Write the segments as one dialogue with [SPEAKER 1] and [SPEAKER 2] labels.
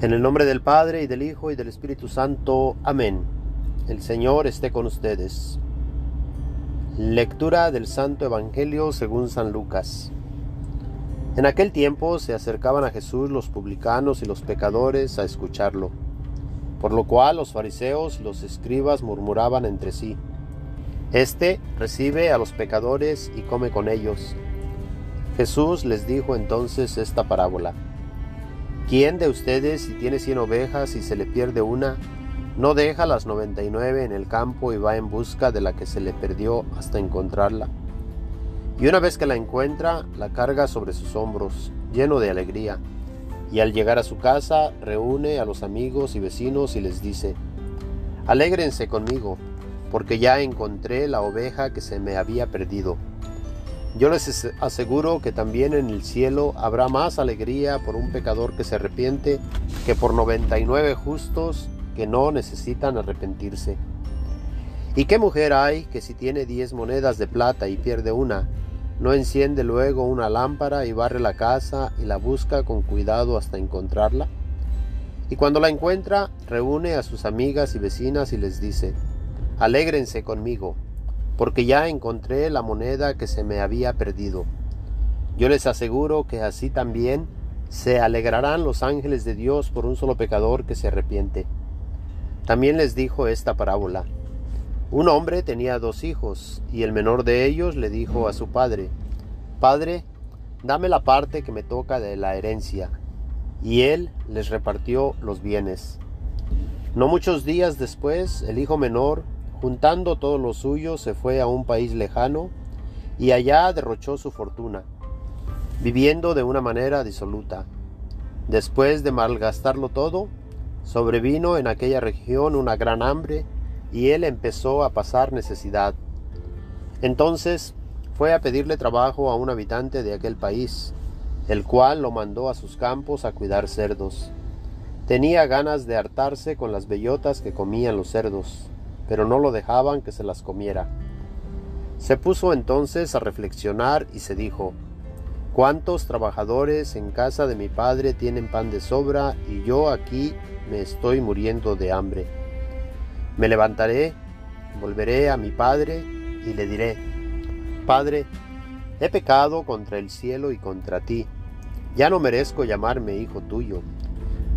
[SPEAKER 1] En el nombre del Padre y del Hijo y del Espíritu Santo. Amén. El Señor esté con ustedes. Lectura del Santo Evangelio según San Lucas. En aquel tiempo se acercaban a Jesús los publicanos y los pecadores a escucharlo, por lo cual los fariseos y los escribas murmuraban entre sí. Este recibe a los pecadores y come con ellos. Jesús les dijo entonces esta parábola. ¿Quién de ustedes, si tiene cien ovejas y se le pierde una, no deja las noventa y nueve en el campo y va en busca de la que se le perdió hasta encontrarla? Y una vez que la encuentra, la carga sobre sus hombros, lleno de alegría, y al llegar a su casa reúne a los amigos y vecinos y les dice, Alégrense conmigo, porque ya encontré la oveja que se me había perdido. Yo les aseguro que también en el cielo habrá más alegría por un pecador que se arrepiente que por 99 justos que no necesitan arrepentirse. ¿Y qué mujer hay que si tiene diez monedas de plata y pierde una, no enciende luego una lámpara y barre la casa y la busca con cuidado hasta encontrarla? Y cuando la encuentra, reúne a sus amigas y vecinas y les dice, Alégrense conmigo, porque ya encontré la moneda que se me había perdido. Yo les aseguro que así también se alegrarán los ángeles de Dios por un solo pecador que se arrepiente. También les dijo esta parábola. Un hombre tenía dos hijos, y el menor de ellos le dijo a su padre, Padre, dame la parte que me toca de la herencia. Y él les repartió los bienes. No muchos días después, el hijo menor Juntando todo lo suyo, se fue a un país lejano y allá derrochó su fortuna, viviendo de una manera disoluta. Después de malgastarlo todo, sobrevino en aquella región una gran hambre y él empezó a pasar necesidad. Entonces fue a pedirle trabajo a un habitante de aquel país, el cual lo mandó a sus campos a cuidar cerdos. Tenía ganas de hartarse con las bellotas que comían los cerdos pero no lo dejaban que se las comiera. Se puso entonces a reflexionar y se dijo, ¿Cuántos trabajadores en casa de mi padre tienen pan de sobra y yo aquí me estoy muriendo de hambre? Me levantaré, volveré a mi padre y le diré, Padre, he pecado contra el cielo y contra ti, ya no merezco llamarme hijo tuyo,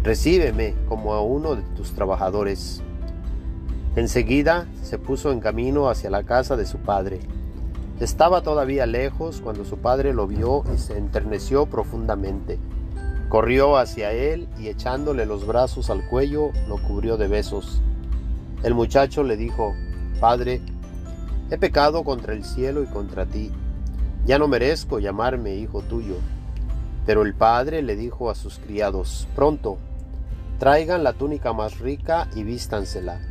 [SPEAKER 1] recíbeme como a uno de tus trabajadores. Enseguida se puso en camino hacia la casa de su padre. Estaba todavía lejos cuando su padre lo vio y se enterneció profundamente. Corrió hacia él y echándole los brazos al cuello lo cubrió de besos. El muchacho le dijo, Padre, he pecado contra el cielo y contra ti. Ya no merezco llamarme hijo tuyo. Pero el padre le dijo a sus criados, Pronto, traigan la túnica más rica y vístansela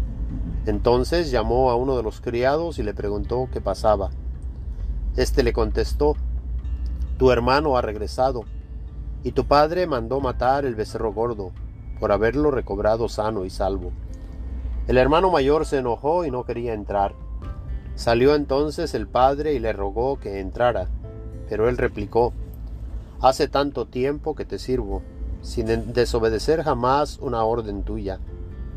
[SPEAKER 1] Entonces llamó a uno de los criados y le preguntó qué pasaba. Este le contestó, Tu hermano ha regresado, y tu padre mandó matar el becerro gordo, por haberlo recobrado sano y salvo. El hermano mayor se enojó y no quería entrar. Salió entonces el padre y le rogó que entrara, pero él replicó, Hace tanto tiempo que te sirvo, sin desobedecer jamás una orden tuya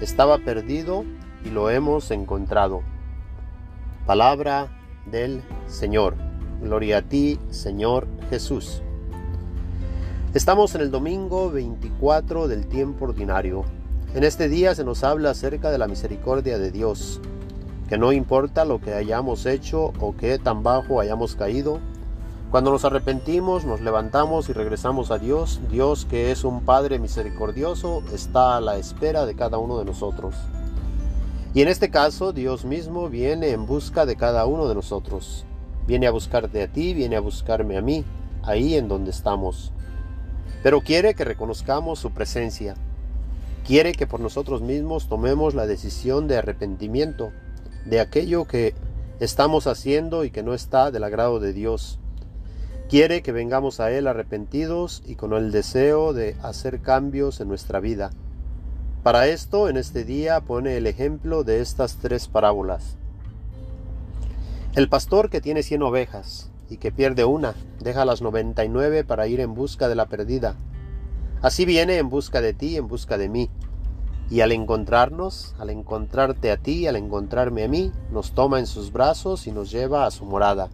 [SPEAKER 1] estaba perdido y lo hemos encontrado. Palabra del Señor. Gloria a ti, Señor Jesús. Estamos en el domingo 24 del tiempo ordinario. En este día se nos habla acerca de la misericordia de Dios, que no importa lo que hayamos hecho o que tan bajo hayamos caído, cuando nos arrepentimos, nos levantamos y regresamos a Dios, Dios que es un Padre misericordioso, está a la espera de cada uno de nosotros. Y en este caso, Dios mismo viene en busca de cada uno de nosotros. Viene a buscarte a ti, viene a buscarme a mí, ahí en donde estamos. Pero quiere que reconozcamos su presencia. Quiere que por nosotros mismos tomemos la decisión de arrepentimiento de aquello que estamos haciendo y que no está del agrado de Dios Quiere que vengamos a Él arrepentidos y con el deseo de hacer cambios en nuestra vida. Para esto, en este día pone el ejemplo de estas tres parábolas. El pastor que tiene cien ovejas y que pierde una, deja las noventa y nueve para ir en busca de la perdida. Así viene en busca de ti, en busca de mí. Y al encontrarnos, al encontrarte a ti, al encontrarme a mí, nos toma en sus brazos y nos lleva a su morada.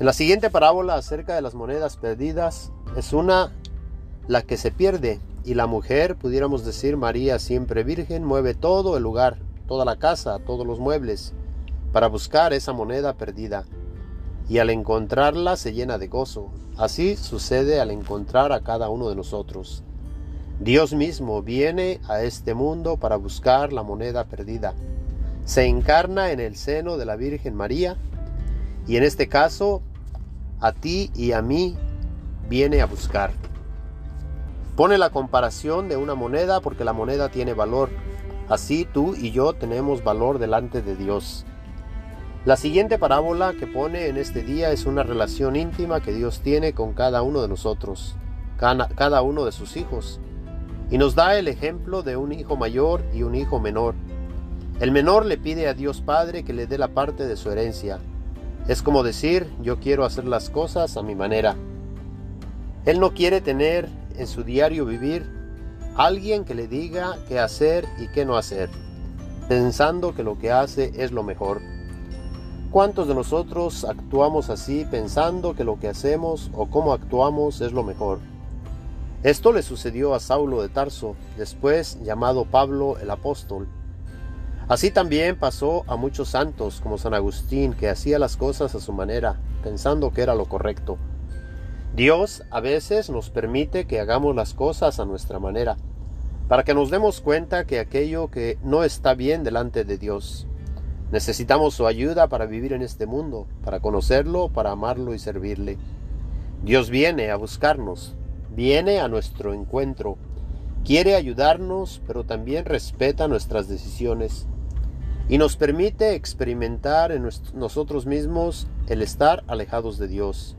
[SPEAKER 1] En la siguiente parábola acerca de las monedas perdidas es una la que se pierde y la mujer, pudiéramos decir María siempre virgen, mueve todo el lugar, toda la casa, todos los muebles para buscar esa moneda perdida y al encontrarla se llena de gozo. Así sucede al encontrar a cada uno de nosotros. Dios mismo viene a este mundo para buscar la moneda perdida. Se encarna en el seno de la Virgen María y en este caso, a ti y a mí viene a buscar. Pone la comparación de una moneda porque la moneda tiene valor. Así tú y yo tenemos valor delante de Dios. La siguiente parábola que pone en este día es una relación íntima que Dios tiene con cada uno de nosotros, cada uno de sus hijos, y nos da el ejemplo de un hijo mayor y un hijo menor. El menor le pide a Dios Padre que le dé la parte de su herencia, es como decir, yo quiero hacer las cosas a mi manera. Él no quiere tener en su diario vivir alguien que le diga qué hacer y qué no hacer, pensando que lo que hace es lo mejor. ¿Cuántos de nosotros actuamos así pensando que lo que hacemos o cómo actuamos es lo mejor? Esto le sucedió a Saulo de Tarso, después llamado Pablo el apóstol, Así también pasó a muchos santos como San Agustín, que hacía las cosas a su manera, pensando que era lo correcto. Dios a veces nos permite que hagamos las cosas a nuestra manera, para que nos demos cuenta que aquello que no está bien delante de Dios. Necesitamos su ayuda para vivir en este mundo, para conocerlo, para amarlo y servirle. Dios viene a buscarnos, viene a nuestro encuentro, quiere ayudarnos, pero también respeta nuestras decisiones y nos permite experimentar en nosotros mismos el estar alejados de Dios.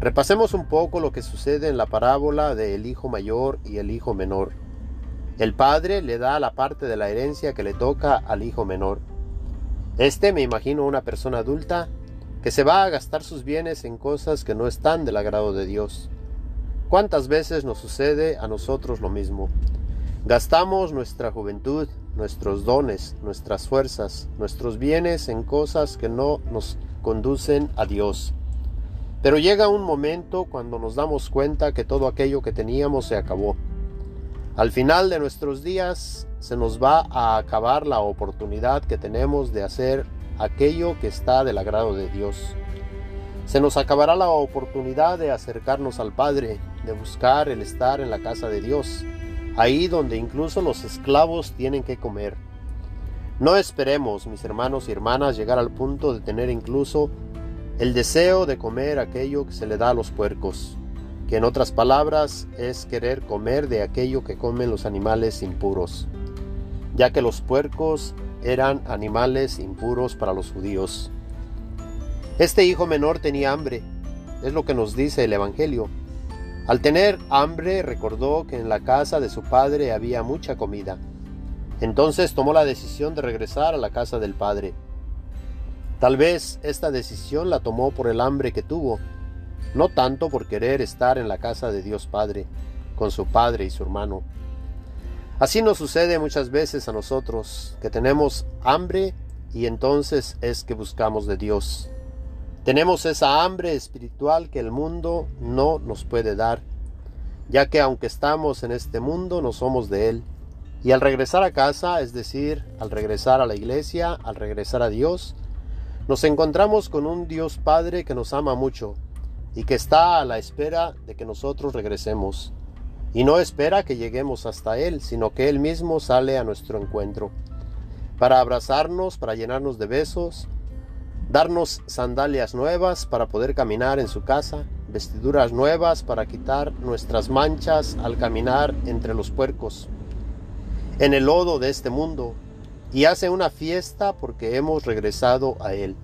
[SPEAKER 1] Repasemos un poco lo que sucede en la parábola del hijo mayor y el hijo menor. El padre le da la parte de la herencia que le toca al hijo menor. Este me imagino una persona adulta que se va a gastar sus bienes en cosas que no están del agrado de Dios. ¿Cuántas veces nos sucede a nosotros lo mismo? Gastamos nuestra juventud, nuestros dones, nuestras fuerzas, nuestros bienes en cosas que no nos conducen a Dios. Pero llega un momento cuando nos damos cuenta que todo aquello que teníamos se acabó. Al final de nuestros días se nos va a acabar la oportunidad que tenemos de hacer aquello que está del agrado de Dios. Se nos acabará la oportunidad de acercarnos al Padre, de buscar el estar en la casa de Dios, ahí donde incluso los esclavos tienen que comer. No esperemos, mis hermanos y hermanas, llegar al punto de tener incluso el deseo de comer aquello que se le da a los puercos, que en otras palabras es querer comer de aquello que comen los animales impuros, ya que los puercos eran animales impuros para los judíos. Este hijo menor tenía hambre, es lo que nos dice el Evangelio, al tener hambre recordó que en la casa de su padre había mucha comida. Entonces tomó la decisión de regresar a la casa del padre. Tal vez esta decisión la tomó por el hambre que tuvo, no tanto por querer estar en la casa de Dios Padre, con su padre y su hermano. Así nos sucede muchas veces a nosotros, que tenemos hambre y entonces es que buscamos de Dios. Tenemos esa hambre espiritual que el mundo no nos puede dar, ya que aunque estamos en este mundo, no somos de Él. Y al regresar a casa, es decir, al regresar a la iglesia, al regresar a Dios, nos encontramos con un Dios Padre que nos ama mucho y que está a la espera de que nosotros regresemos. Y no espera que lleguemos hasta Él, sino que Él mismo sale a nuestro encuentro, para abrazarnos, para llenarnos de besos, darnos sandalias nuevas para poder caminar en su casa, vestiduras nuevas para quitar nuestras manchas al caminar entre los puercos, en el lodo de este mundo, y hace una fiesta porque hemos regresado a Él.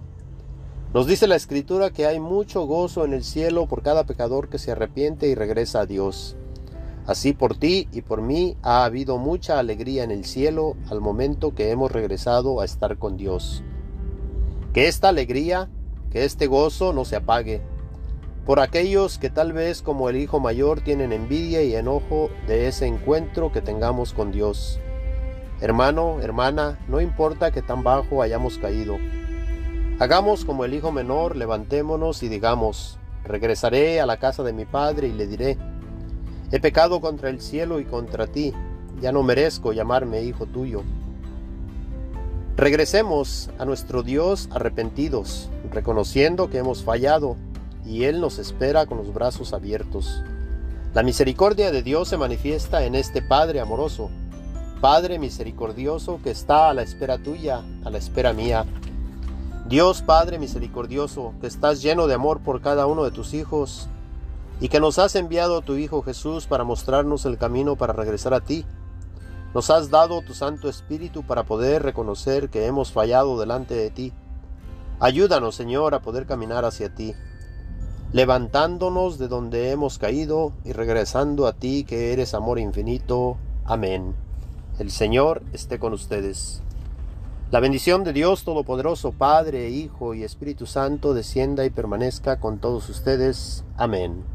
[SPEAKER 1] Nos dice la Escritura que hay mucho gozo en el cielo por cada pecador que se arrepiente y regresa a Dios. Así por ti y por mí ha habido mucha alegría en el cielo al momento que hemos regresado a estar con Dios. Que esta alegría, que este gozo no se apague, por aquellos que tal vez como el hijo mayor tienen envidia y enojo de ese encuentro que tengamos con Dios. Hermano, hermana, no importa que tan bajo hayamos caído. Hagamos como el hijo menor, levantémonos y digamos, regresaré a la casa de mi padre y le diré, he pecado contra el cielo y contra ti, ya no merezco llamarme hijo tuyo. Regresemos a nuestro Dios arrepentidos, reconociendo que hemos fallado y Él nos espera con los brazos abiertos. La misericordia de Dios se manifiesta en este Padre amoroso, Padre misericordioso que está a la espera tuya, a la espera mía. Dios Padre misericordioso, que estás lleno de amor por cada uno de tus hijos y que nos has enviado a tu Hijo Jesús para mostrarnos el camino para regresar a ti. Nos has dado tu Santo Espíritu para poder reconocer que hemos fallado delante de ti. Ayúdanos, Señor, a poder caminar hacia ti levantándonos de donde hemos caído y regresando a ti que eres amor infinito. Amén. El Señor esté con ustedes. La bendición de Dios Todopoderoso, Padre, Hijo y Espíritu Santo, descienda y permanezca con todos ustedes. Amén.